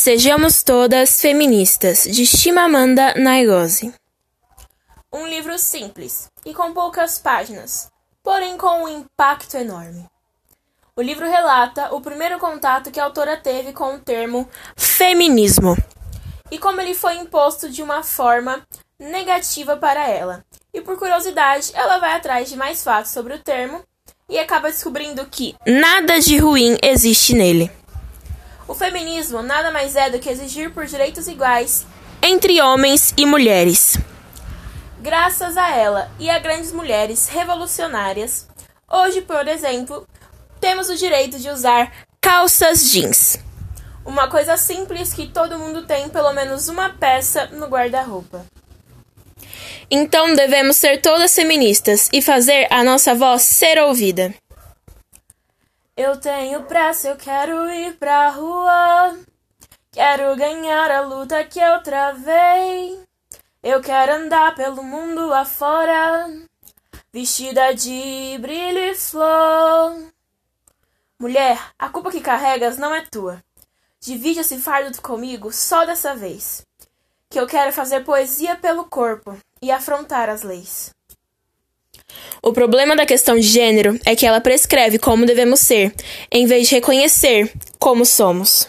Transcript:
Sejamos todas feministas, de Chimamanda Ngozi. Um livro simples e com poucas páginas, porém com um impacto enorme. O livro relata o primeiro contato que a autora teve com o termo feminismo e como ele foi imposto de uma forma negativa para ela. E por curiosidade, ela vai atrás de mais fatos sobre o termo e acaba descobrindo que nada de ruim existe nele. Feminismo nada mais é do que exigir por direitos iguais entre homens e mulheres. Graças a ela e a grandes mulheres revolucionárias, hoje, por exemplo, temos o direito de usar calças jeans. Uma coisa simples que todo mundo tem pelo menos uma peça no guarda-roupa. Então devemos ser todas feministas e fazer a nossa voz ser ouvida. Eu tenho pressa, eu quero ir pra rua. Quero ganhar a luta que eu travei. Eu quero andar pelo mundo afora, vestida de brilho e flor. Mulher, a culpa que carregas não é tua. Divide esse fardo comigo só dessa vez. Que eu quero fazer poesia pelo corpo e afrontar as leis. O problema da questão de gênero é que ela prescreve como devemos ser, em vez de reconhecer como somos.